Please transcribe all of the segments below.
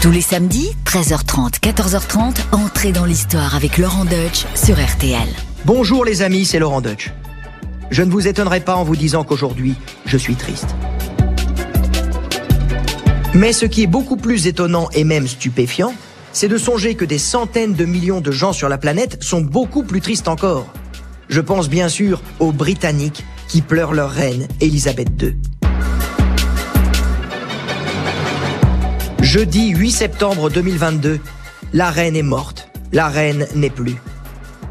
Tous les samedis, 13h30, 14h30, entrez dans l'histoire avec Laurent Deutsch sur RTL. Bonjour les amis, c'est Laurent Deutsch. Je ne vous étonnerai pas en vous disant qu'aujourd'hui, je suis triste. Mais ce qui est beaucoup plus étonnant et même stupéfiant, c'est de songer que des centaines de millions de gens sur la planète sont beaucoup plus tristes encore. Je pense bien sûr aux Britanniques qui pleurent leur reine, Elisabeth II. Jeudi 8 septembre 2022, la reine est morte. La reine n'est plus.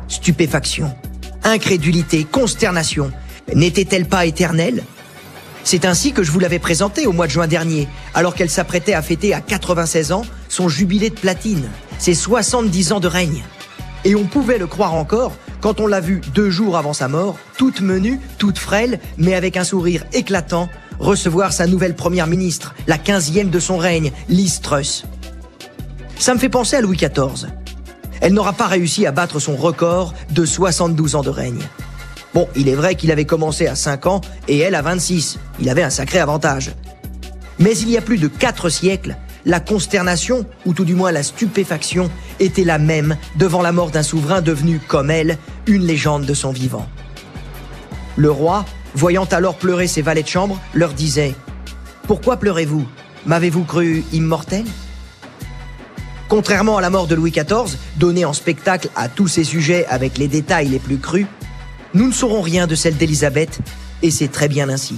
Stupéfaction, incrédulité, consternation. N'était-elle pas éternelle? C'est ainsi que je vous l'avais présentée au mois de juin dernier, alors qu'elle s'apprêtait à fêter à 96 ans son jubilé de platine, ses 70 ans de règne. Et on pouvait le croire encore quand on l'a vue deux jours avant sa mort, toute menue, toute frêle, mais avec un sourire éclatant, recevoir sa nouvelle première ministre, la quinzième de son règne, Liz Truss. Ça me fait penser à Louis XIV. Elle n'aura pas réussi à battre son record de 72 ans de règne. Bon, il est vrai qu'il avait commencé à 5 ans et elle à 26. Il avait un sacré avantage. Mais il y a plus de 4 siècles, la consternation, ou tout du moins la stupéfaction, était la même devant la mort d'un souverain devenu, comme elle, une légende de son vivant. Le roi, voyant alors pleurer ses valets de chambre, leur disait ⁇ Pourquoi pleurez-vous? M'avez-vous cru immortel ?⁇ Contrairement à la mort de Louis XIV, donnée en spectacle à tous ses sujets avec les détails les plus crus, nous ne saurons rien de celle d'Élisabeth, et c'est très bien ainsi.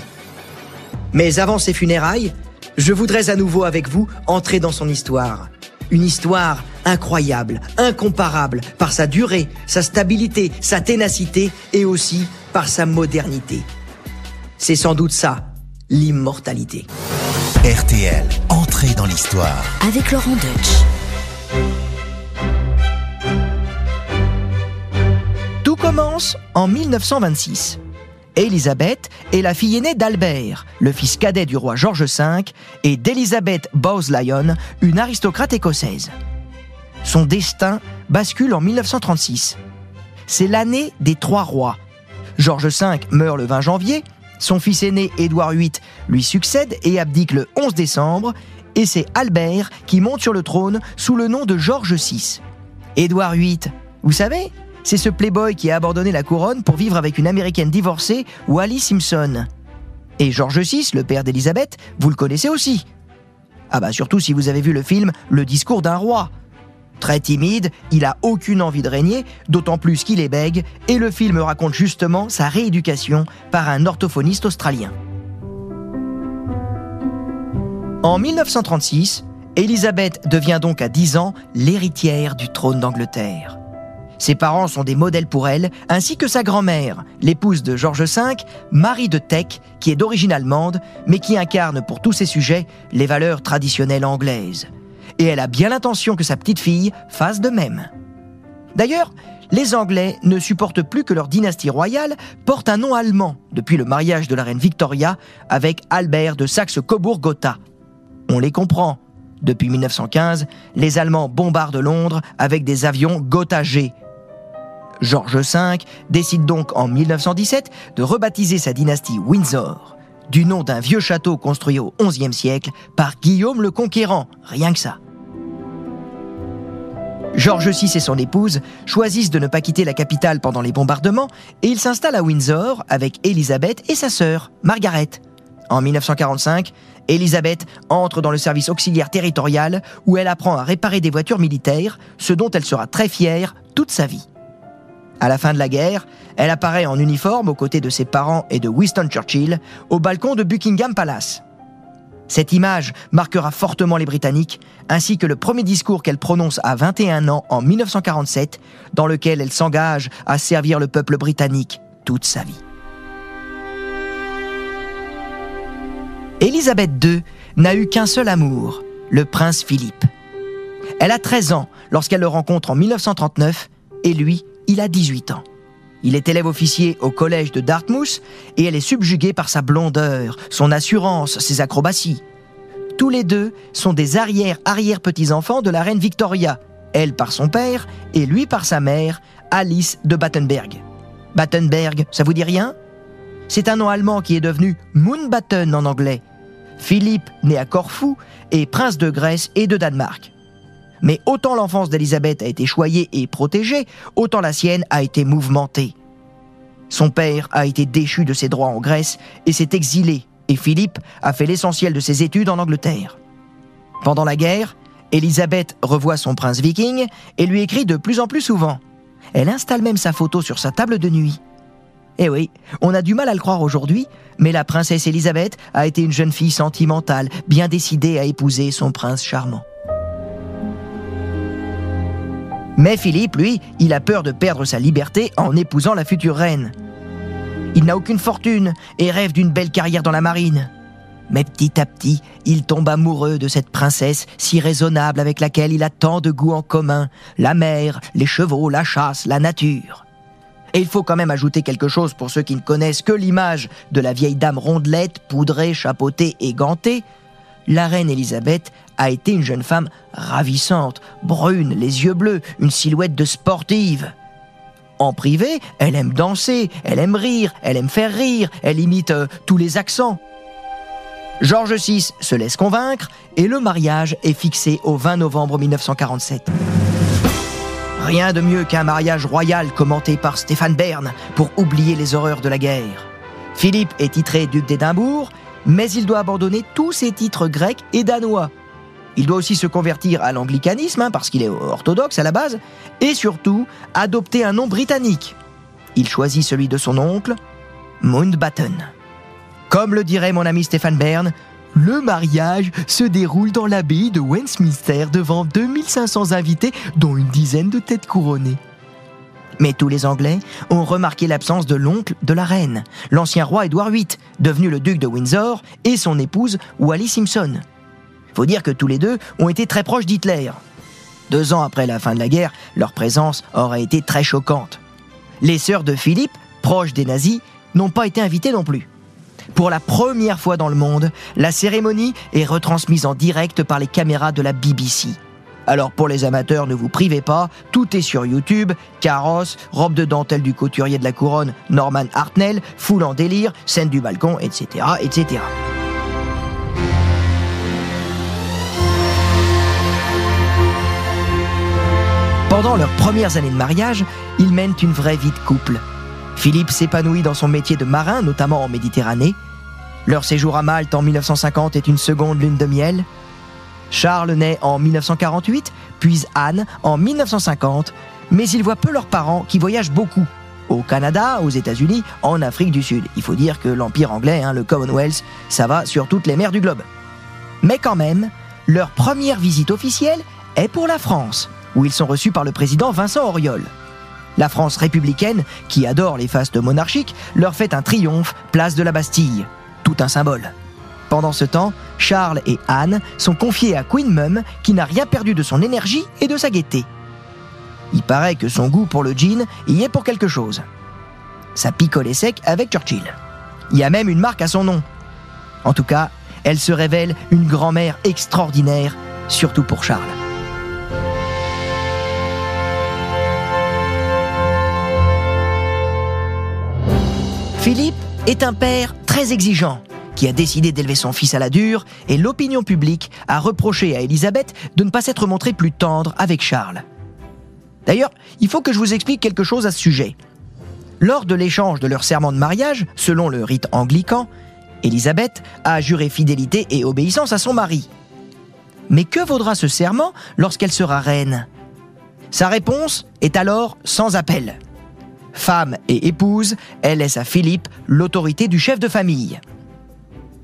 Mais avant ses funérailles, je voudrais à nouveau avec vous entrer dans son histoire. Une histoire incroyable, incomparable, par sa durée, sa stabilité, sa ténacité et aussi par sa modernité. C'est sans doute ça, l'immortalité. RTL, entrée dans l'histoire. Avec Laurent Deutsch. Tout commence en 1926. Elisabeth est la fille aînée d'Albert, le fils cadet du roi George V, et d'Elizabeth Bowes-Lyon, une aristocrate écossaise. Son destin bascule en 1936. C'est l'année des trois rois. George V meurt le 20 janvier, son fils aîné Édouard VIII lui succède et abdique le 11 décembre, et c'est Albert qui monte sur le trône sous le nom de George VI. Édouard VIII, vous savez, c'est ce playboy qui a abandonné la couronne pour vivre avec une américaine divorcée, Wally Simpson. Et George VI, le père d'Élisabeth, vous le connaissez aussi. Ah bah surtout si vous avez vu le film Le discours d'un roi. Très timide, il a aucune envie de régner, d'autant plus qu'il est bègue, et le film raconte justement sa rééducation par un orthophoniste australien. En 1936, Élisabeth devient donc à 10 ans l'héritière du trône d'Angleterre. Ses parents sont des modèles pour elle, ainsi que sa grand-mère, l'épouse de George V, Marie de Teck, qui est d'origine allemande, mais qui incarne pour tous ses sujets les valeurs traditionnelles anglaises et elle a bien l'intention que sa petite fille fasse de même. D'ailleurs, les Anglais ne supportent plus que leur dynastie royale porte un nom allemand depuis le mariage de la reine Victoria avec Albert de Saxe-Cobourg-Gotha. On les comprend. Depuis 1915, les Allemands bombardent Londres avec des avions Gotha G. George V décide donc en 1917 de rebaptiser sa dynastie Windsor, du nom d'un vieux château construit au XIe siècle par Guillaume le Conquérant, rien que ça. George VI et son épouse choisissent de ne pas quitter la capitale pendant les bombardements et ils s'installent à Windsor avec Elisabeth et sa sœur, Margaret. En 1945, Elisabeth entre dans le service auxiliaire territorial où elle apprend à réparer des voitures militaires, ce dont elle sera très fière toute sa vie. À la fin de la guerre, elle apparaît en uniforme aux côtés de ses parents et de Winston Churchill au balcon de Buckingham Palace. Cette image marquera fortement les Britanniques, ainsi que le premier discours qu'elle prononce à 21 ans en 1947, dans lequel elle s'engage à servir le peuple britannique toute sa vie. Élisabeth II n'a eu qu'un seul amour, le prince Philippe. Elle a 13 ans lorsqu'elle le rencontre en 1939 et lui, il a 18 ans. Il est élève officier au collège de Dartmouth et elle est subjuguée par sa blondeur, son assurance, ses acrobaties. Tous les deux sont des arrière-arrière-petits-enfants de la reine Victoria, elle par son père et lui par sa mère, Alice de Battenberg. Battenberg, ça vous dit rien? C'est un nom allemand qui est devenu Moonbatten en anglais. Philippe, né à Corfou, est prince de Grèce et de Danemark. Mais autant l'enfance d'Élisabeth a été choyée et protégée, autant la sienne a été mouvementée. Son père a été déchu de ses droits en Grèce et s'est exilé, et Philippe a fait l'essentiel de ses études en Angleterre. Pendant la guerre, Élisabeth revoit son prince viking et lui écrit de plus en plus souvent. Elle installe même sa photo sur sa table de nuit. Eh oui, on a du mal à le croire aujourd'hui, mais la princesse Élisabeth a été une jeune fille sentimentale, bien décidée à épouser son prince charmant. Mais Philippe, lui, il a peur de perdre sa liberté en épousant la future reine. Il n'a aucune fortune et rêve d'une belle carrière dans la marine. Mais petit à petit, il tombe amoureux de cette princesse si raisonnable avec laquelle il a tant de goût en commun, la mer, les chevaux, la chasse, la nature. Et il faut quand même ajouter quelque chose pour ceux qui ne connaissent que l'image de la vieille dame rondelette, poudrée, chapeautée et gantée. La reine Élisabeth a été une jeune femme ravissante, brune, les yeux bleus, une silhouette de sportive. En privé, elle aime danser, elle aime rire, elle aime faire rire, elle imite euh, tous les accents. George VI se laisse convaincre et le mariage est fixé au 20 novembre 1947. Rien de mieux qu'un mariage royal commenté par Stéphane Bern pour oublier les horreurs de la guerre. Philippe est titré duc d'Édimbourg, mais il doit abandonner tous ses titres grecs et danois. Il doit aussi se convertir à l'anglicanisme, hein, parce qu'il est orthodoxe à la base, et surtout adopter un nom britannique. Il choisit celui de son oncle, Mountbatten. Comme le dirait mon ami Stéphane Bern, le mariage se déroule dans l'abbaye de Westminster devant 2500 invités, dont une dizaine de têtes couronnées. Mais tous les Anglais ont remarqué l'absence de l'oncle de la reine, l'ancien roi Édouard VIII, devenu le duc de Windsor, et son épouse Wally Simpson. Faut dire que tous les deux ont été très proches d'Hitler. Deux ans après la fin de la guerre, leur présence aurait été très choquante. Les sœurs de Philippe, proches des nazis, n'ont pas été invitées non plus. Pour la première fois dans le monde, la cérémonie est retransmise en direct par les caméras de la BBC. Alors pour les amateurs, ne vous privez pas, tout est sur YouTube, carrosse, robe de dentelle du couturier de la couronne Norman Hartnell, foule en délire, scène du balcon, etc. etc. Pendant leurs premières années de mariage, ils mènent une vraie vie de couple. Philippe s'épanouit dans son métier de marin, notamment en Méditerranée. Leur séjour à Malte en 1950 est une seconde lune de miel. Charles naît en 1948, puis Anne en 1950, mais ils voient peu leurs parents qui voyagent beaucoup. Au Canada, aux États-Unis, en Afrique du Sud. Il faut dire que l'Empire anglais, hein, le Commonwealth, ça va sur toutes les mers du globe. Mais quand même, leur première visite officielle est pour la France, où ils sont reçus par le président Vincent Auriol. La France républicaine, qui adore les fastes monarchiques, leur fait un triomphe place de la Bastille. Tout un symbole. Pendant ce temps, Charles et Anne sont confiés à Queen Mum, qui n'a rien perdu de son énergie et de sa gaieté. Il paraît que son goût pour le gin y est pour quelque chose. Ça picolait sec avec Churchill. Il y a même une marque à son nom. En tout cas, elle se révèle une grand-mère extraordinaire, surtout pour Charles. Philippe est un père très exigeant qui a décidé d'élever son fils à la dure et l'opinion publique a reproché à Élisabeth de ne pas s'être montrée plus tendre avec Charles. D'ailleurs, il faut que je vous explique quelque chose à ce sujet. Lors de l'échange de leur serment de mariage, selon le rite anglican, Élisabeth a juré fidélité et obéissance à son mari. Mais que vaudra ce serment lorsqu'elle sera reine? Sa réponse est alors sans appel. Femme et épouse, elle laisse à Philippe l'autorité du chef de famille.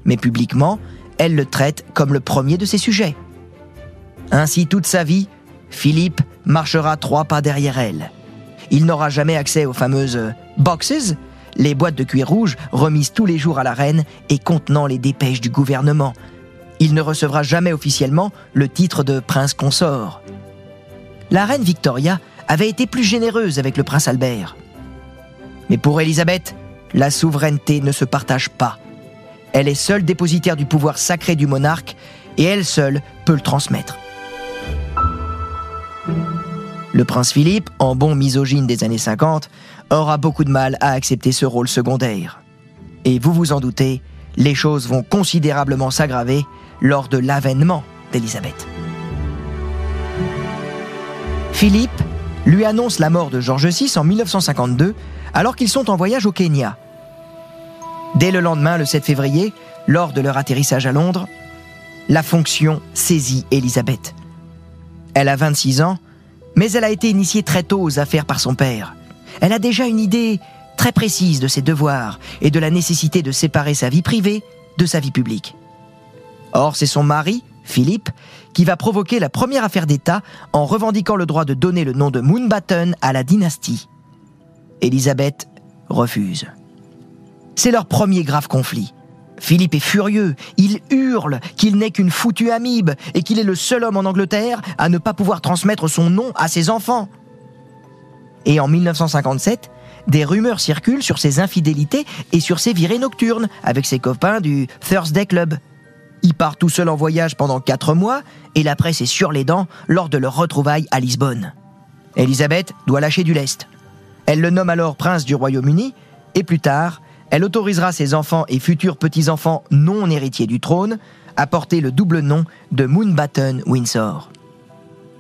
Mais publiquement, elle le traite comme le premier de ses sujets. Ainsi, toute sa vie, Philippe marchera trois pas derrière elle. Il n'aura jamais accès aux fameuses boxes, les boîtes de cuir rouge remises tous les jours à la reine et contenant les dépêches du gouvernement. Il ne recevra jamais officiellement le titre de prince consort. La reine Victoria avait été plus généreuse avec le prince Albert. Mais pour Élisabeth, la souveraineté ne se partage pas. Elle est seule dépositaire du pouvoir sacré du monarque et elle seule peut le transmettre. Le prince Philippe, en bon misogyne des années 50, aura beaucoup de mal à accepter ce rôle secondaire. Et vous vous en doutez, les choses vont considérablement s'aggraver lors de l'avènement d'Élisabeth. Philippe lui annonce la mort de George VI en 1952 alors qu'ils sont en voyage au Kenya. Dès le lendemain, le 7 février, lors de leur atterrissage à Londres, la fonction saisit Élisabeth. Elle a 26 ans, mais elle a été initiée très tôt aux affaires par son père. Elle a déjà une idée très précise de ses devoirs et de la nécessité de séparer sa vie privée de sa vie publique. Or, c'est son mari, Philippe, qui va provoquer la première affaire d'État en revendiquant le droit de donner le nom de Moonbatten à la dynastie. Élisabeth refuse. C'est leur premier grave conflit. Philippe est furieux, il hurle qu'il n'est qu'une foutue amibe et qu'il est le seul homme en Angleterre à ne pas pouvoir transmettre son nom à ses enfants. Et en 1957, des rumeurs circulent sur ses infidélités et sur ses virées nocturnes avec ses copains du Thursday Club. Il part tout seul en voyage pendant quatre mois et la presse est sur les dents lors de leur retrouvaille à Lisbonne. Elisabeth doit lâcher du lest. Elle le nomme alors prince du Royaume-Uni et plus tard, elle autorisera ses enfants et futurs petits-enfants non héritiers du trône à porter le double nom de Moonbatten Windsor.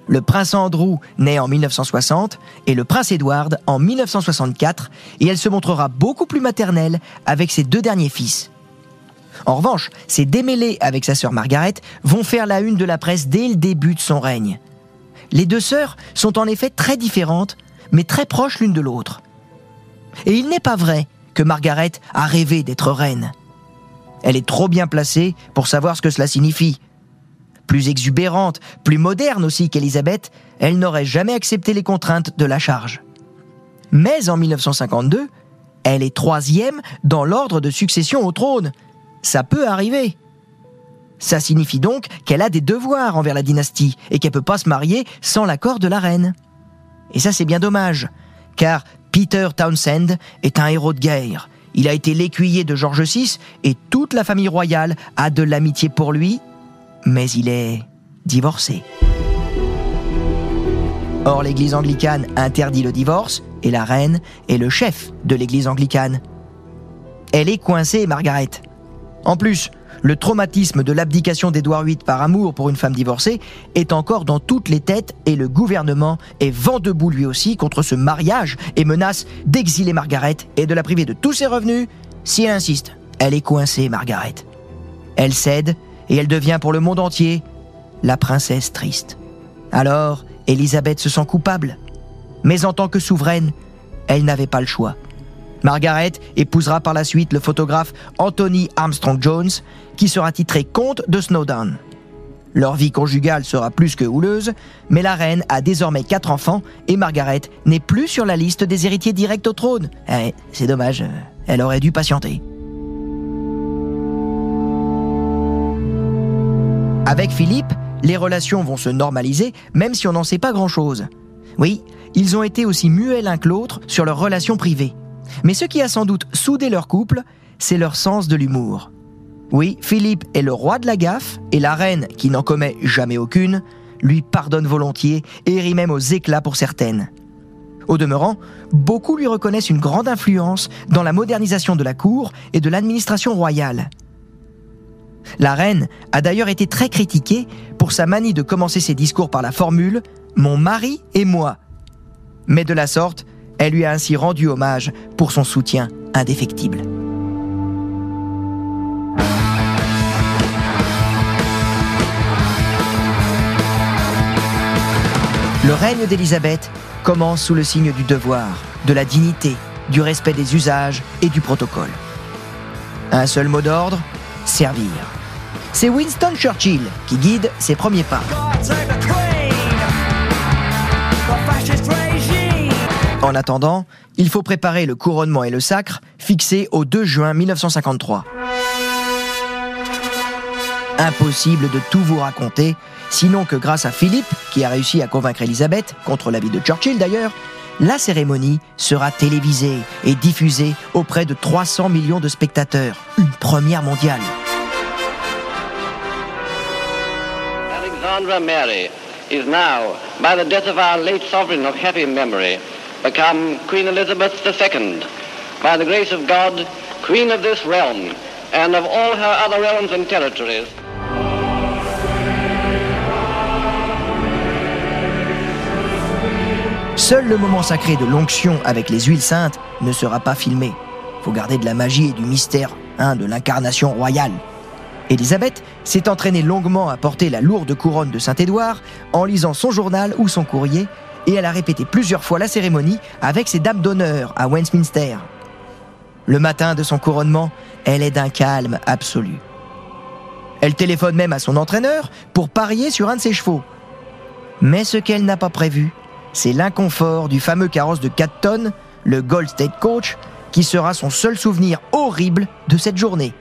Le prince Andrew naît en 1960 et le prince Edward en 1964 et elle se montrera beaucoup plus maternelle avec ses deux derniers fils. En revanche, ses démêlés avec sa sœur Margaret vont faire la une de la presse dès le début de son règne. Les deux sœurs sont en effet très différentes, mais très proches l'une de l'autre. Et il n'est pas vrai que Margaret a rêvé d'être reine. Elle est trop bien placée pour savoir ce que cela signifie. Plus exubérante, plus moderne aussi qu'Élisabeth, elle n'aurait jamais accepté les contraintes de la charge. Mais en 1952, elle est troisième dans l'ordre de succession au trône. Ça peut arriver. Ça signifie donc qu'elle a des devoirs envers la dynastie et qu'elle peut pas se marier sans l'accord de la reine. Et ça c'est bien dommage, car Peter Townsend est un héros de guerre. Il a été l'écuyer de George VI et toute la famille royale a de l'amitié pour lui mais il est divorcé. Or, l'Église anglicane interdit le divorce et la reine est le chef de l'Église anglicane. Elle est coincée, Margaret. En plus, le traumatisme de l'abdication d'Édouard VIII par amour pour une femme divorcée est encore dans toutes les têtes et le gouvernement est vent debout lui aussi contre ce mariage et menace d'exiler Margaret et de la priver de tous ses revenus si elle insiste. Elle est coincée, Margaret. Elle cède et elle devient pour le monde entier la princesse triste. Alors, Élisabeth se sent coupable. Mais en tant que souveraine, elle n'avait pas le choix. Margaret épousera par la suite le photographe Anthony Armstrong Jones, qui sera titré comte de Snowdown. Leur vie conjugale sera plus que houleuse, mais la reine a désormais quatre enfants et Margaret n'est plus sur la liste des héritiers directs au trône. Eh, c'est dommage, elle aurait dû patienter. Avec Philippe, les relations vont se normaliser, même si on n'en sait pas grand-chose. Oui, ils ont été aussi muets l'un que l'autre sur leurs relations privées. Mais ce qui a sans doute soudé leur couple, c'est leur sens de l'humour. Oui, Philippe est le roi de la gaffe, et la reine, qui n'en commet jamais aucune, lui pardonne volontiers et rit même aux éclats pour certaines. Au demeurant, beaucoup lui reconnaissent une grande influence dans la modernisation de la cour et de l'administration royale. La reine a d'ailleurs été très critiquée pour sa manie de commencer ses discours par la formule ⁇ Mon mari et moi ⁇ Mais de la sorte, elle lui a ainsi rendu hommage pour son soutien indéfectible. Le règne d'Élisabeth commence sous le signe du devoir, de la dignité, du respect des usages et du protocole. Un seul mot d'ordre, servir. C'est Winston Churchill qui guide ses premiers pas. En attendant, il faut préparer le couronnement et le sacre fixé au 2 juin 1953. Impossible de tout vous raconter, sinon que grâce à Philippe, qui a réussi à convaincre Elisabeth, contre l'avis de Churchill d'ailleurs, la cérémonie sera télévisée et diffusée auprès de 300 millions de spectateurs, une première mondiale. Alexandra Mary is now, by the death of our late sovereign of happy memory, become Queen Elizabeth II. By the grace of God, Queen of this realm, and of all her other realms and territories. Seul le moment sacré de l'onction avec les huiles saintes ne sera pas filmé. Faut garder de la magie et du mystère, hein, de l'incarnation royale. Élisabeth s'est entraînée longuement à porter la lourde couronne de Saint-Édouard en lisant son journal ou son courrier, et elle a répété plusieurs fois la cérémonie avec ses dames d'honneur à Westminster. Le matin de son couronnement, elle est d'un calme absolu. Elle téléphone même à son entraîneur pour parier sur un de ses chevaux. Mais ce qu'elle n'a pas prévu, c'est l'inconfort du fameux carrosse de 4 tonnes, le Gold State Coach, qui sera son seul souvenir horrible de cette journée.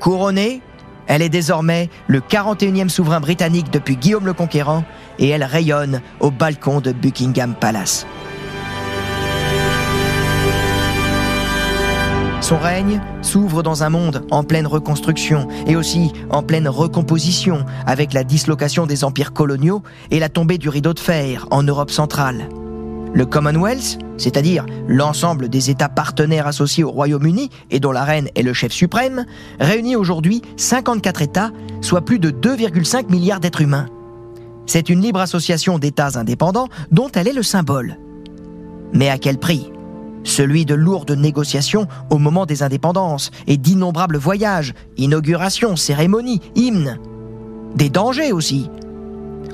Couronnée, elle est désormais le 41e souverain britannique depuis Guillaume le Conquérant et elle rayonne au balcon de Buckingham Palace. Son règne s'ouvre dans un monde en pleine reconstruction et aussi en pleine recomposition avec la dislocation des empires coloniaux et la tombée du rideau de fer en Europe centrale. Le Commonwealth, c'est-à-dire l'ensemble des États partenaires associés au Royaume-Uni et dont la reine est le chef suprême, réunit aujourd'hui 54 États, soit plus de 2,5 milliards d'êtres humains. C'est une libre association d'États indépendants dont elle est le symbole. Mais à quel prix? Celui de lourdes négociations au moment des indépendances et d'innombrables voyages, inaugurations, cérémonies, hymnes. Des dangers aussi.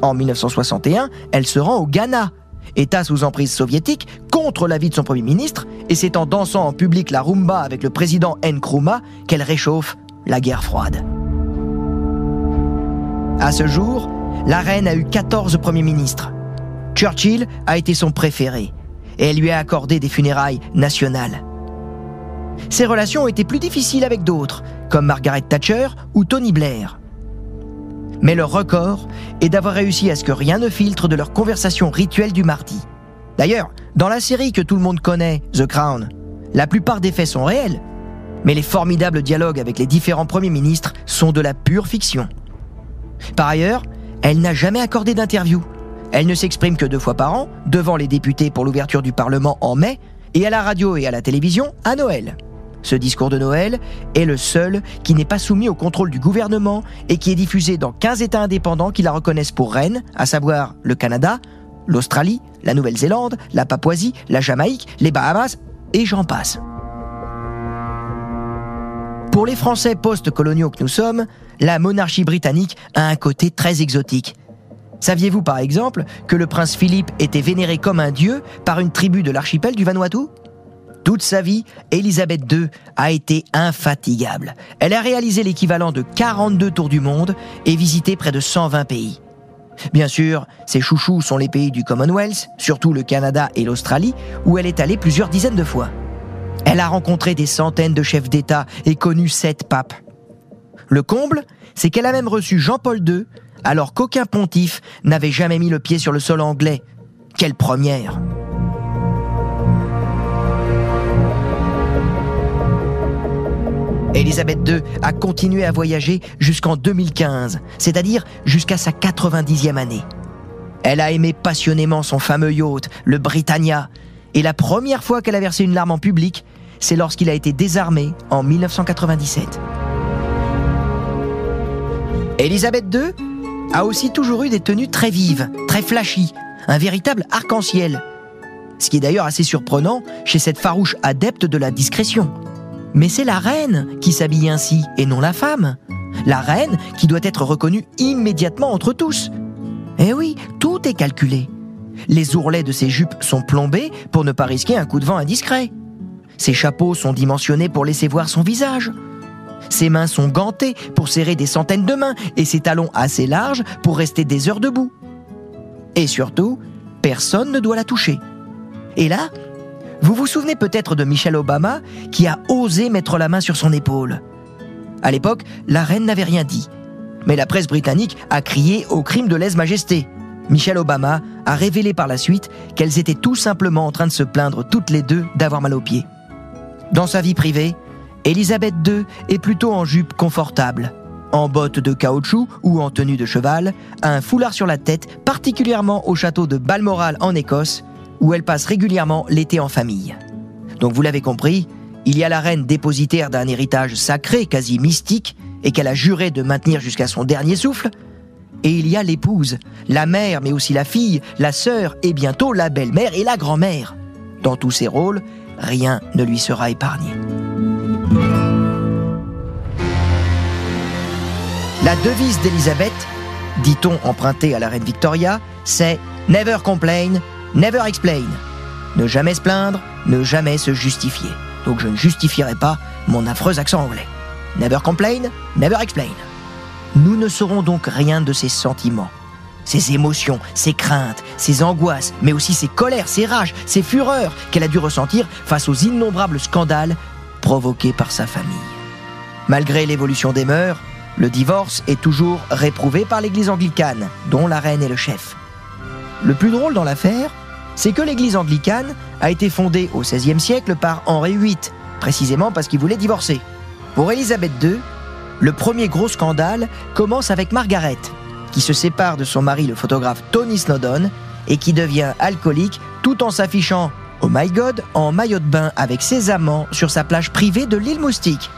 En 1961, elle se rend au Ghana, État sous emprise soviétique, contre l'avis de son Premier ministre, et c'est en dansant en public la rumba avec le président Nkrumah qu'elle réchauffe la guerre froide. À ce jour, la reine a eu 14 premiers ministres. Churchill a été son préféré, et elle lui a accordé des funérailles nationales. Ses relations ont été plus difficiles avec d'autres, comme Margaret Thatcher ou Tony Blair. Mais leur record est d'avoir réussi à ce que rien ne filtre de leur conversation rituelle du mardi. D'ailleurs, dans la série que tout le monde connaît, The Crown, la plupart des faits sont réels, mais les formidables dialogues avec les différents premiers ministres sont de la pure fiction. Par ailleurs, elle n'a jamais accordé d'interview. Elle ne s'exprime que deux fois par an, devant les députés pour l'ouverture du Parlement en mai, et à la radio et à la télévision à Noël. Ce discours de Noël est le seul qui n'est pas soumis au contrôle du gouvernement et qui est diffusé dans 15 États indépendants qui la reconnaissent pour reine, à savoir le Canada, l'Australie, la Nouvelle-Zélande, la Papouasie, la Jamaïque, les Bahamas, et j'en passe. Pour les Français post-coloniaux que nous sommes, la monarchie britannique a un côté très exotique. Saviez-vous par exemple que le prince Philippe était vénéré comme un dieu par une tribu de l'archipel du Vanuatu? Toute sa vie, Elisabeth II a été infatigable. Elle a réalisé l'équivalent de 42 tours du monde et visité près de 120 pays. Bien sûr, ses chouchous sont les pays du Commonwealth, surtout le Canada et l'Australie, où elle est allée plusieurs dizaines de fois. Elle a rencontré des centaines de chefs d'État et connu sept papes. Le comble, c'est qu'elle a même reçu Jean-Paul II, alors qu'aucun pontife n'avait jamais mis le pied sur le sol anglais. Quelle première Elisabeth II a continué à voyager jusqu'en 2015, c'est-à-dire jusqu'à sa 90e année. Elle a aimé passionnément son fameux yacht, le Britannia, et la première fois qu'elle a versé une larme en public, c'est lorsqu'il a été désarmé en 1997. Elisabeth II a aussi toujours eu des tenues très vives, très flashy, un véritable arc-en-ciel. Ce qui est d'ailleurs assez surprenant chez cette farouche adepte de la discrétion. Mais c'est la reine qui s'habille ainsi et non la femme. La reine qui doit être reconnue immédiatement entre tous. Eh oui, tout est calculé. Les ourlets de ses jupes sont plombés pour ne pas risquer un coup de vent indiscret. Ses chapeaux sont dimensionnés pour laisser voir son visage. Ses mains sont gantées pour serrer des centaines de mains et ses talons assez larges pour rester des heures debout. Et surtout, personne ne doit la toucher. Et là, vous vous souvenez peut-être de Michelle Obama qui a osé mettre la main sur son épaule. À l'époque, la reine n'avait rien dit. Mais la presse britannique a crié au crime de lèse-majesté. Michelle Obama a révélé par la suite qu'elles étaient tout simplement en train de se plaindre toutes les deux d'avoir mal aux pieds. Dans sa vie privée, Elisabeth II est plutôt en jupe confortable, en bottes de caoutchouc ou en tenue de cheval, un foulard sur la tête, particulièrement au château de Balmoral en Écosse, où elle passe régulièrement l'été en famille. Donc vous l'avez compris, il y a la reine dépositaire d'un héritage sacré, quasi mystique, et qu'elle a juré de maintenir jusqu'à son dernier souffle. Et il y a l'épouse, la mère, mais aussi la fille, la sœur et bientôt la belle-mère et la grand-mère. Dans tous ces rôles, rien ne lui sera épargné. La devise d'Elisabeth, dit-on empruntée à la reine Victoria, c'est Never complain, never explain. Ne jamais se plaindre, ne jamais se justifier. Donc je ne justifierai pas mon affreux accent anglais. Never complain, never explain. Nous ne saurons donc rien de ses sentiments, ses émotions, ses craintes, ses angoisses, mais aussi ses colères, ses rages, ses fureurs qu'elle a dû ressentir face aux innombrables scandales provoqués par sa famille. Malgré l'évolution des mœurs, le divorce est toujours réprouvé par l'Église anglicane, dont la reine est le chef. Le plus drôle dans l'affaire, c'est que l'Église anglicane a été fondée au XVIe siècle par Henri VIII, précisément parce qu'il voulait divorcer. Pour Élisabeth II, le premier gros scandale commence avec Margaret, qui se sépare de son mari le photographe Tony Snowdon et qui devient alcoolique tout en s'affichant, oh my god, en maillot de bain avec ses amants sur sa plage privée de l'île Moustique.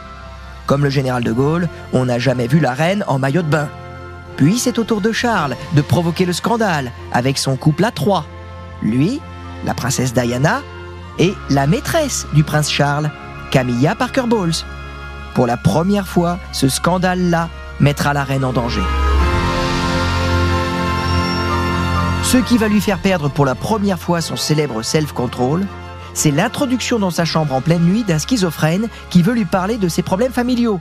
Comme le général de Gaulle, on n'a jamais vu la reine en maillot de bain. Puis c'est au tour de Charles de provoquer le scandale avec son couple à trois. Lui, la princesse Diana et la maîtresse du prince Charles, Camilla Parker Bowles. Pour la première fois, ce scandale-là mettra la reine en danger. Ce qui va lui faire perdre pour la première fois son célèbre self-control, c'est l'introduction dans sa chambre en pleine nuit d'un schizophrène qui veut lui parler de ses problèmes familiaux.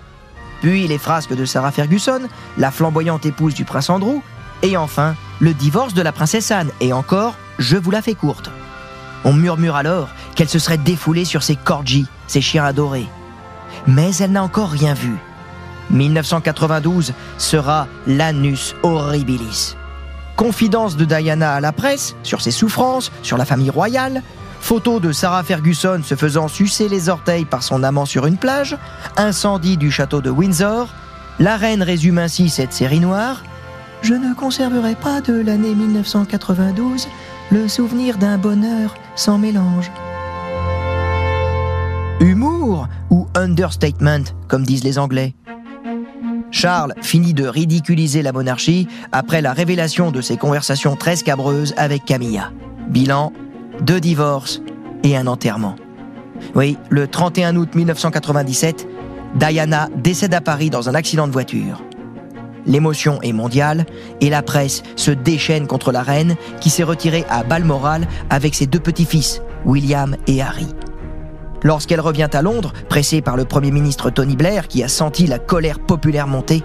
Puis les frasques de Sarah Ferguson, la flamboyante épouse du prince Andrew, et enfin le divorce de la princesse Anne, et encore, je vous la fais courte. On murmure alors qu'elle se serait défoulée sur ses corgis, ses chiens adorés. Mais elle n'a encore rien vu. 1992 sera l'anus horribilis. Confidence de Diana à la presse sur ses souffrances, sur la famille royale, photo de Sarah Ferguson se faisant sucer les orteils par son amant sur une plage, incendie du château de Windsor. La reine résume ainsi cette série noire. Je ne conserverai pas de l'année 1992 le souvenir d'un bonheur sans mélange. Humour ou understatement, comme disent les Anglais Charles finit de ridiculiser la monarchie après la révélation de ses conversations très scabreuses avec Camilla. Bilan, deux divorces et un enterrement. Oui, le 31 août 1997, Diana décède à Paris dans un accident de voiture. L'émotion est mondiale et la presse se déchaîne contre la reine qui s'est retirée à Balmoral avec ses deux petits-fils, William et Harry. Lorsqu'elle revient à Londres, pressée par le Premier ministre Tony Blair qui a senti la colère populaire monter,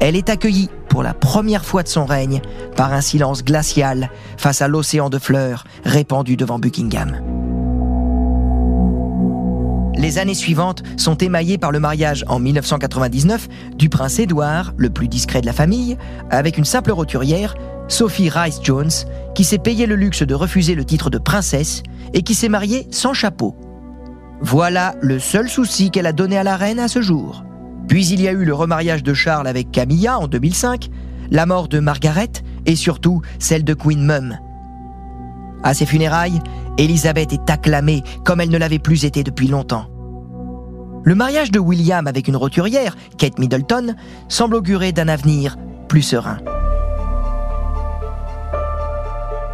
elle est accueillie pour la première fois de son règne par un silence glacial face à l'océan de fleurs répandu devant Buckingham. Les années suivantes sont émaillées par le mariage en 1999 du prince Édouard, le plus discret de la famille, avec une simple roturière, Sophie Rice Jones, qui s'est payé le luxe de refuser le titre de princesse et qui s'est mariée sans chapeau. Voilà le seul souci qu'elle a donné à la reine à ce jour. Puis il y a eu le remariage de Charles avec Camilla en 2005, la mort de Margaret et surtout celle de Queen Mum. À ses funérailles, Elisabeth est acclamée comme elle ne l'avait plus été depuis longtemps. Le mariage de William avec une roturière, Kate Middleton, semble augurer d'un avenir plus serein.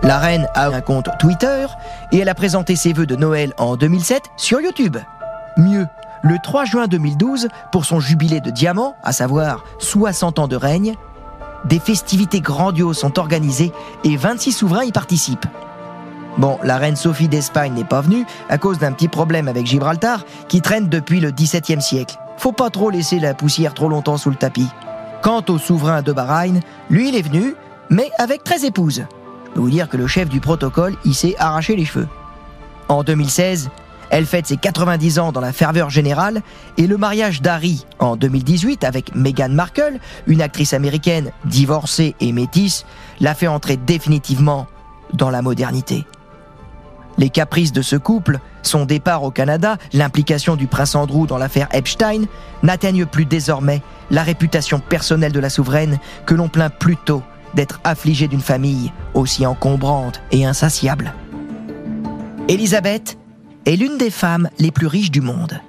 La reine a un compte Twitter et elle a présenté ses vœux de Noël en 2007 sur YouTube. Mieux, le 3 juin 2012, pour son jubilé de diamant, à savoir 60 ans de règne, des festivités grandioses sont organisées et 26 souverains y participent. Bon, la reine Sophie d'Espagne n'est pas venue à cause d'un petit problème avec Gibraltar qui traîne depuis le XVIIe siècle. Faut pas trop laisser la poussière trop longtemps sous le tapis. Quant au souverain de Bahreïn, lui il est venu, mais avec 13 épouses. Je vous dire que le chef du protocole, il s'est arraché les cheveux. En 2016, elle fête ses 90 ans dans la ferveur générale et le mariage d'Harry en 2018 avec Meghan Markle, une actrice américaine divorcée et métisse, l'a fait entrer définitivement dans la modernité. Les caprices de ce couple, son départ au Canada, l'implication du prince Andrew dans l'affaire Epstein, n'atteignent plus désormais la réputation personnelle de la souveraine que l'on plaint plutôt d'être affligée d'une famille aussi encombrante et insatiable. Élisabeth est l'une des femmes les plus riches du monde.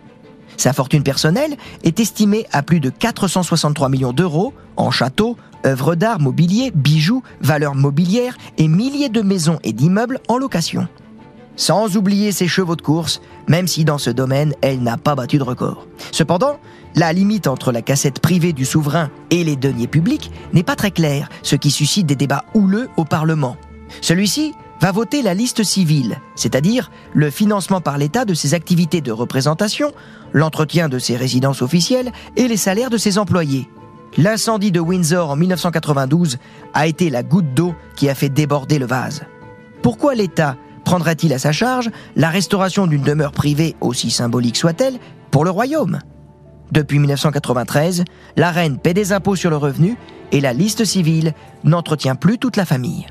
Sa fortune personnelle est estimée à plus de 463 millions d'euros en châteaux, œuvres d'art, mobilier, bijoux, valeurs mobilières et milliers de maisons et d'immeubles en location. Sans oublier ses chevaux de course, même si dans ce domaine, elle n'a pas battu de record. Cependant, la limite entre la cassette privée du souverain et les deniers publics n'est pas très claire, ce qui suscite des débats houleux au Parlement. Celui-ci va voter la liste civile, c'est-à-dire le financement par l'État de ses activités de représentation, l'entretien de ses résidences officielles et les salaires de ses employés. L'incendie de Windsor en 1992 a été la goutte d'eau qui a fait déborder le vase. Pourquoi l'État prendrait-il à sa charge la restauration d'une demeure privée, aussi symbolique soit-elle, pour le royaume? Depuis 1993, la reine paie des impôts sur le revenu et la liste civile n'entretient plus toute la famille.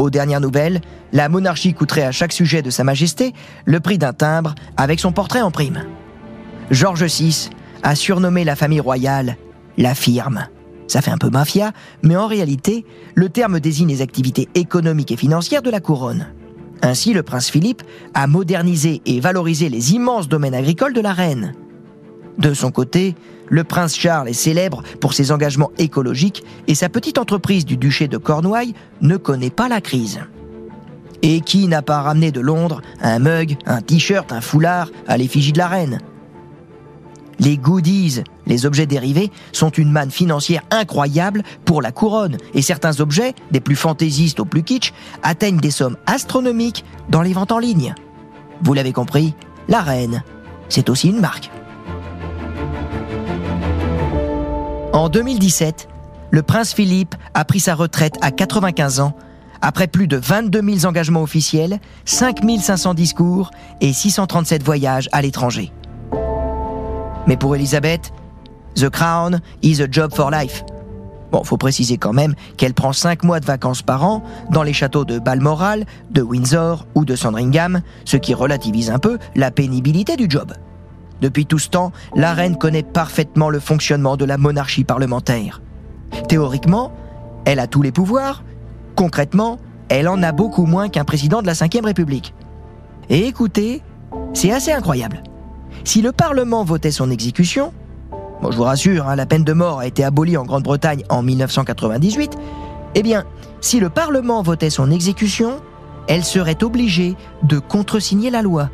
Aux dernières nouvelles, la monarchie coûterait à chaque sujet de Sa Majesté le prix d'un timbre avec son portrait en prime. George VI a surnommé la famille royale la firme. Ça fait un peu mafia, mais en réalité, le terme désigne les activités économiques et financières de la couronne. Ainsi, le prince Philippe a modernisé et valorisé les immenses domaines agricoles de la reine. De son côté, le prince Charles est célèbre pour ses engagements écologiques et sa petite entreprise du duché de Cornouailles ne connaît pas la crise. Et qui n'a pas ramené de Londres un mug, un t-shirt, un foulard à l'effigie de la reine? Les goodies, les objets dérivés, sont une manne financière incroyable pour la couronne, et certains objets, des plus fantaisistes aux plus kitsch, atteignent des sommes astronomiques dans les ventes en ligne. Vous l'avez compris, la reine, c'est aussi une marque. En 2017, le prince Philippe a pris sa retraite à 95 ans après plus de 22 000 engagements officiels, 5 500 discours et 637 voyages à l'étranger. Mais pour Elisabeth, The Crown is a job for life. Bon, faut préciser quand même qu'elle prend 5 mois de vacances par an dans les châteaux de Balmoral, de Windsor ou de Sandringham, ce qui relativise un peu la pénibilité du job. Depuis tout ce temps, la reine connaît parfaitement le fonctionnement de la monarchie parlementaire. Théoriquement, elle a tous les pouvoirs. Concrètement, elle en a beaucoup moins qu'un président de la Ve République. Et écoutez, c'est assez incroyable. Si le Parlement votait son exécution, je vous rassure, hein, la peine de mort a été abolie en Grande-Bretagne en 1998, eh bien, si le Parlement votait son exécution, elle serait obligée de contresigner la loi.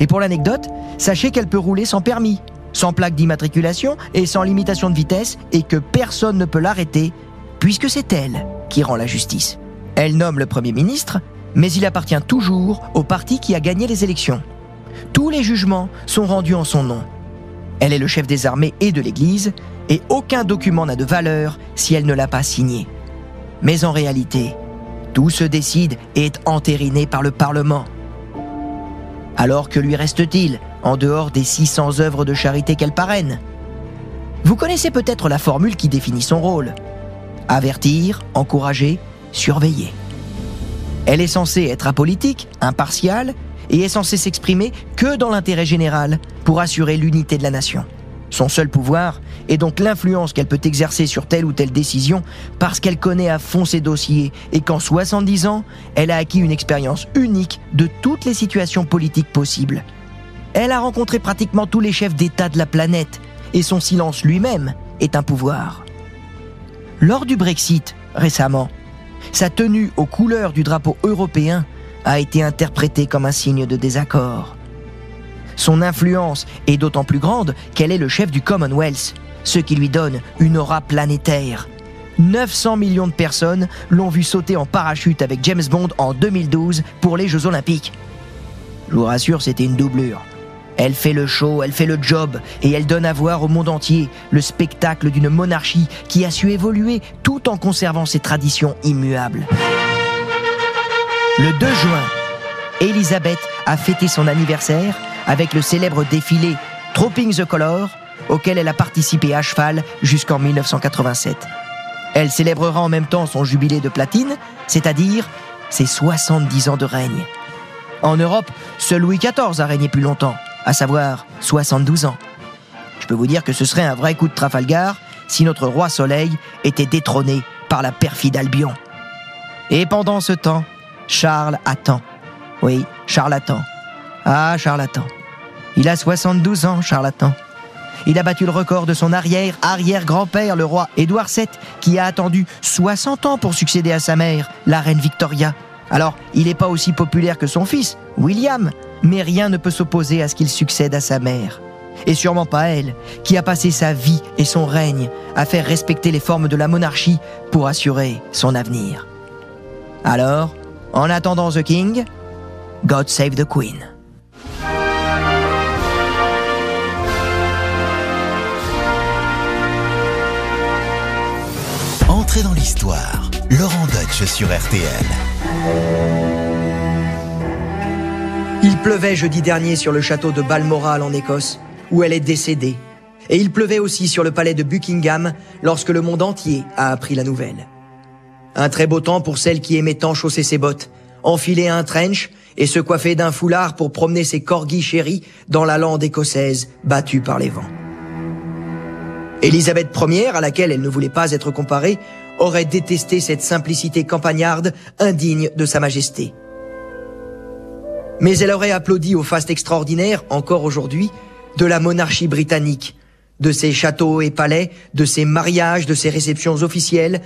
Et pour l'anecdote, sachez qu'elle peut rouler sans permis, sans plaque d'immatriculation et sans limitation de vitesse, et que personne ne peut l'arrêter, puisque c'est elle qui rend la justice. Elle nomme le Premier ministre, mais il appartient toujours au parti qui a gagné les élections. Tous les jugements sont rendus en son nom. Elle est le chef des armées et de l'Église, et aucun document n'a de valeur si elle ne l'a pas signé. Mais en réalité, tout se décide et est entériné par le Parlement. Alors que lui reste-t-il en dehors des 600 œuvres de charité qu'elle parraine? Vous connaissez peut-être la formule qui définit son rôle. Avertir, encourager, surveiller. Elle est censée être apolitique, impartiale et est censée s'exprimer que dans l'intérêt général pour assurer l'unité de la nation. Son seul pouvoir est donc l'influence qu'elle peut exercer sur telle ou telle décision parce qu'elle connaît à fond ses dossiers et qu'en 70 ans, elle a acquis une expérience unique de toutes les situations politiques possibles. Elle a rencontré pratiquement tous les chefs d'État de la planète et son silence lui-même est un pouvoir. Lors du Brexit, récemment, sa tenue aux couleurs du drapeau européen a été interprétée comme un signe de désaccord. Son influence est d'autant plus grande qu'elle est le chef du Commonwealth, ce qui lui donne une aura planétaire. 900 millions de personnes l'ont vu sauter en parachute avec James Bond en 2012 pour les Jeux Olympiques. Je vous rassure, c'était une doublure. Elle fait le show, elle fait le job, et elle donne à voir au monde entier le spectacle d'une monarchie qui a su évoluer tout en conservant ses traditions immuables. Le 2 juin, Elisabeth a fêté son anniversaire avec le célèbre défilé Trooping the Color, auquel elle a participé à cheval jusqu'en 1987. Elle célébrera en même temps son jubilé de platine, c'est-à-dire ses 70 ans de règne. En Europe, seul Louis XIV a régné plus longtemps, à savoir 72 ans. Je peux vous dire que ce serait un vrai coup de Trafalgar si notre roi Soleil était détrôné par la perfide Albion. Et pendant ce temps, Charles attend. Oui, Charles attend. Ah, Charles attend. Il a 72 ans, charlatan. Il a battu le record de son arrière-arrière-grand-père, le roi Édouard VII, qui a attendu 60 ans pour succéder à sa mère, la reine Victoria. Alors, il n'est pas aussi populaire que son fils, William, mais rien ne peut s'opposer à ce qu'il succède à sa mère. Et sûrement pas elle, qui a passé sa vie et son règne à faire respecter les formes de la monarchie pour assurer son avenir. Alors, en attendant The King, God Save the Queen. L'histoire. Laurent Deutsch sur RTL. Il pleuvait jeudi dernier sur le château de Balmoral en Écosse, où elle est décédée. Et il pleuvait aussi sur le palais de Buckingham lorsque le monde entier a appris la nouvelle. Un très beau temps pour celle qui aimait tant chausser ses bottes, enfiler un trench et se coiffer d'un foulard pour promener ses corgis chéris dans la lande écossaise battue par les vents. Élisabeth Ier, à laquelle elle ne voulait pas être comparée, aurait détesté cette simplicité campagnarde indigne de sa majesté. Mais elle aurait applaudi au faste extraordinaire, encore aujourd'hui, de la monarchie britannique, de ses châteaux et palais, de ses mariages, de ses réceptions officielles.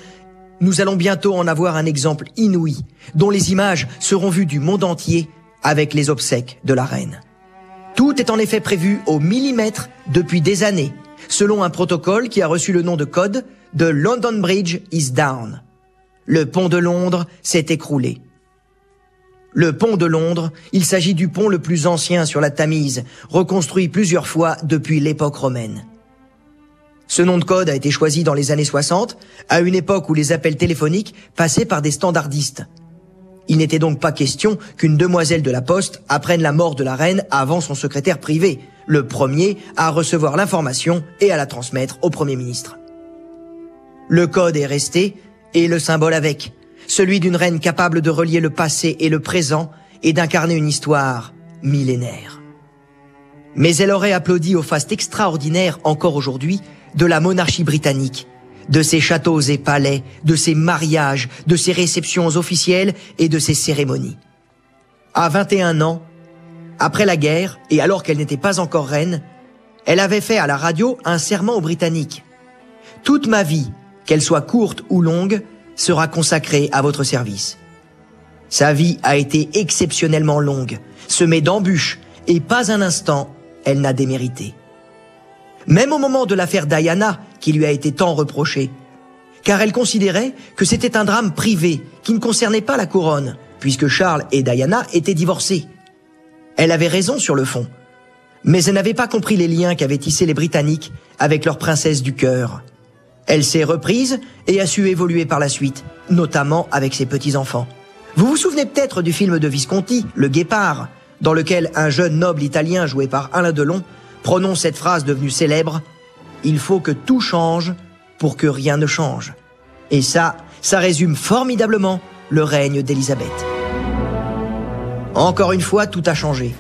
Nous allons bientôt en avoir un exemple inouï, dont les images seront vues du monde entier avec les obsèques de la reine. Tout est en effet prévu au millimètre depuis des années, selon un protocole qui a reçu le nom de code de London Bridge is down. Le pont de Londres s'est écroulé. Le pont de Londres, il s'agit du pont le plus ancien sur la Tamise, reconstruit plusieurs fois depuis l'époque romaine. Ce nom de code a été choisi dans les années 60, à une époque où les appels téléphoniques passaient par des standardistes. Il n'était donc pas question qu'une demoiselle de la poste apprenne la mort de la reine avant son secrétaire privé, le premier à recevoir l'information et à la transmettre au Premier ministre. Le code est resté, et le symbole avec, celui d'une reine capable de relier le passé et le présent et d'incarner une histoire millénaire. Mais elle aurait applaudi au faste extraordinaire encore aujourd'hui de la monarchie britannique, de ses châteaux et palais, de ses mariages, de ses réceptions officielles et de ses cérémonies. À 21 ans, après la guerre, et alors qu'elle n'était pas encore reine, elle avait fait à la radio un serment aux Britanniques. Toute ma vie, qu'elle soit courte ou longue, sera consacrée à votre service. Sa vie a été exceptionnellement longue, semée d'embûches, et pas un instant elle n'a démérité. Même au moment de l'affaire Diana, qui lui a été tant reprochée, car elle considérait que c'était un drame privé qui ne concernait pas la couronne, puisque Charles et Diana étaient divorcés. Elle avait raison sur le fond, mais elle n'avait pas compris les liens qu'avaient tissés les Britanniques avec leur princesse du cœur. Elle s'est reprise et a su évoluer par la suite, notamment avec ses petits-enfants. Vous vous souvenez peut-être du film de Visconti, Le Guépard, dans lequel un jeune noble italien joué par Alain Delon prononce cette phrase devenue célèbre Il faut que tout change pour que rien ne change. Et ça, ça résume formidablement le règne d'Élisabeth. Encore une fois, tout a changé.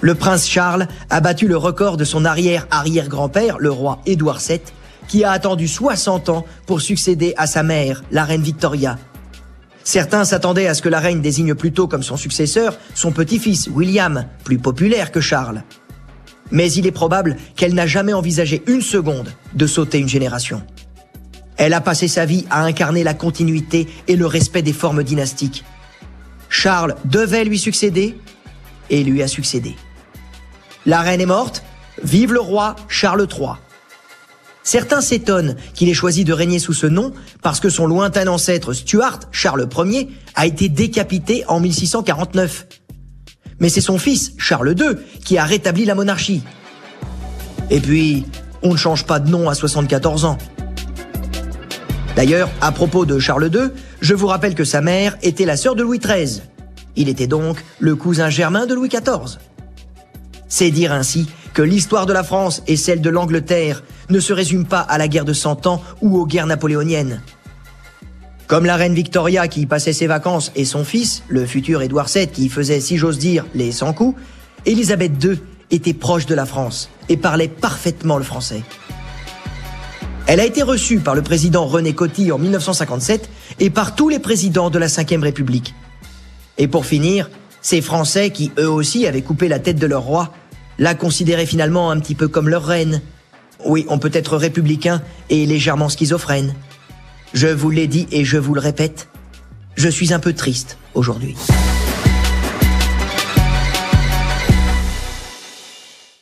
Le prince Charles a battu le record de son arrière-arrière-grand-père, le roi Édouard VII, qui a attendu 60 ans pour succéder à sa mère, la reine Victoria. Certains s'attendaient à ce que la reine désigne plutôt comme son successeur son petit-fils, William, plus populaire que Charles. Mais il est probable qu'elle n'a jamais envisagé une seconde de sauter une génération. Elle a passé sa vie à incarner la continuité et le respect des formes dynastiques. Charles devait lui succéder et lui a succédé. La reine est morte, vive le roi Charles III. Certains s'étonnent qu'il ait choisi de régner sous ce nom parce que son lointain ancêtre Stuart, Charles Ier, a été décapité en 1649. Mais c'est son fils, Charles II, qui a rétabli la monarchie. Et puis, on ne change pas de nom à 74 ans. D'ailleurs, à propos de Charles II, je vous rappelle que sa mère était la sœur de Louis XIII. Il était donc le cousin germain de Louis XIV. C'est dire ainsi que l'histoire de la France et celle de l'Angleterre ne se résument pas à la guerre de Cent Ans ou aux guerres napoléoniennes. Comme la reine Victoria qui y passait ses vacances et son fils, le futur Édouard VII qui y faisait, si j'ose dire, les 100 coups, Élisabeth II était proche de la France et parlait parfaitement le français. Elle a été reçue par le président René Coty en 1957 et par tous les présidents de la Ve République. Et pour finir, ces Français qui eux aussi avaient coupé la tête de leur roi la considérer finalement un petit peu comme leur reine. Oui, on peut être républicain et légèrement schizophrène. Je vous l'ai dit et je vous le répète, je suis un peu triste aujourd'hui.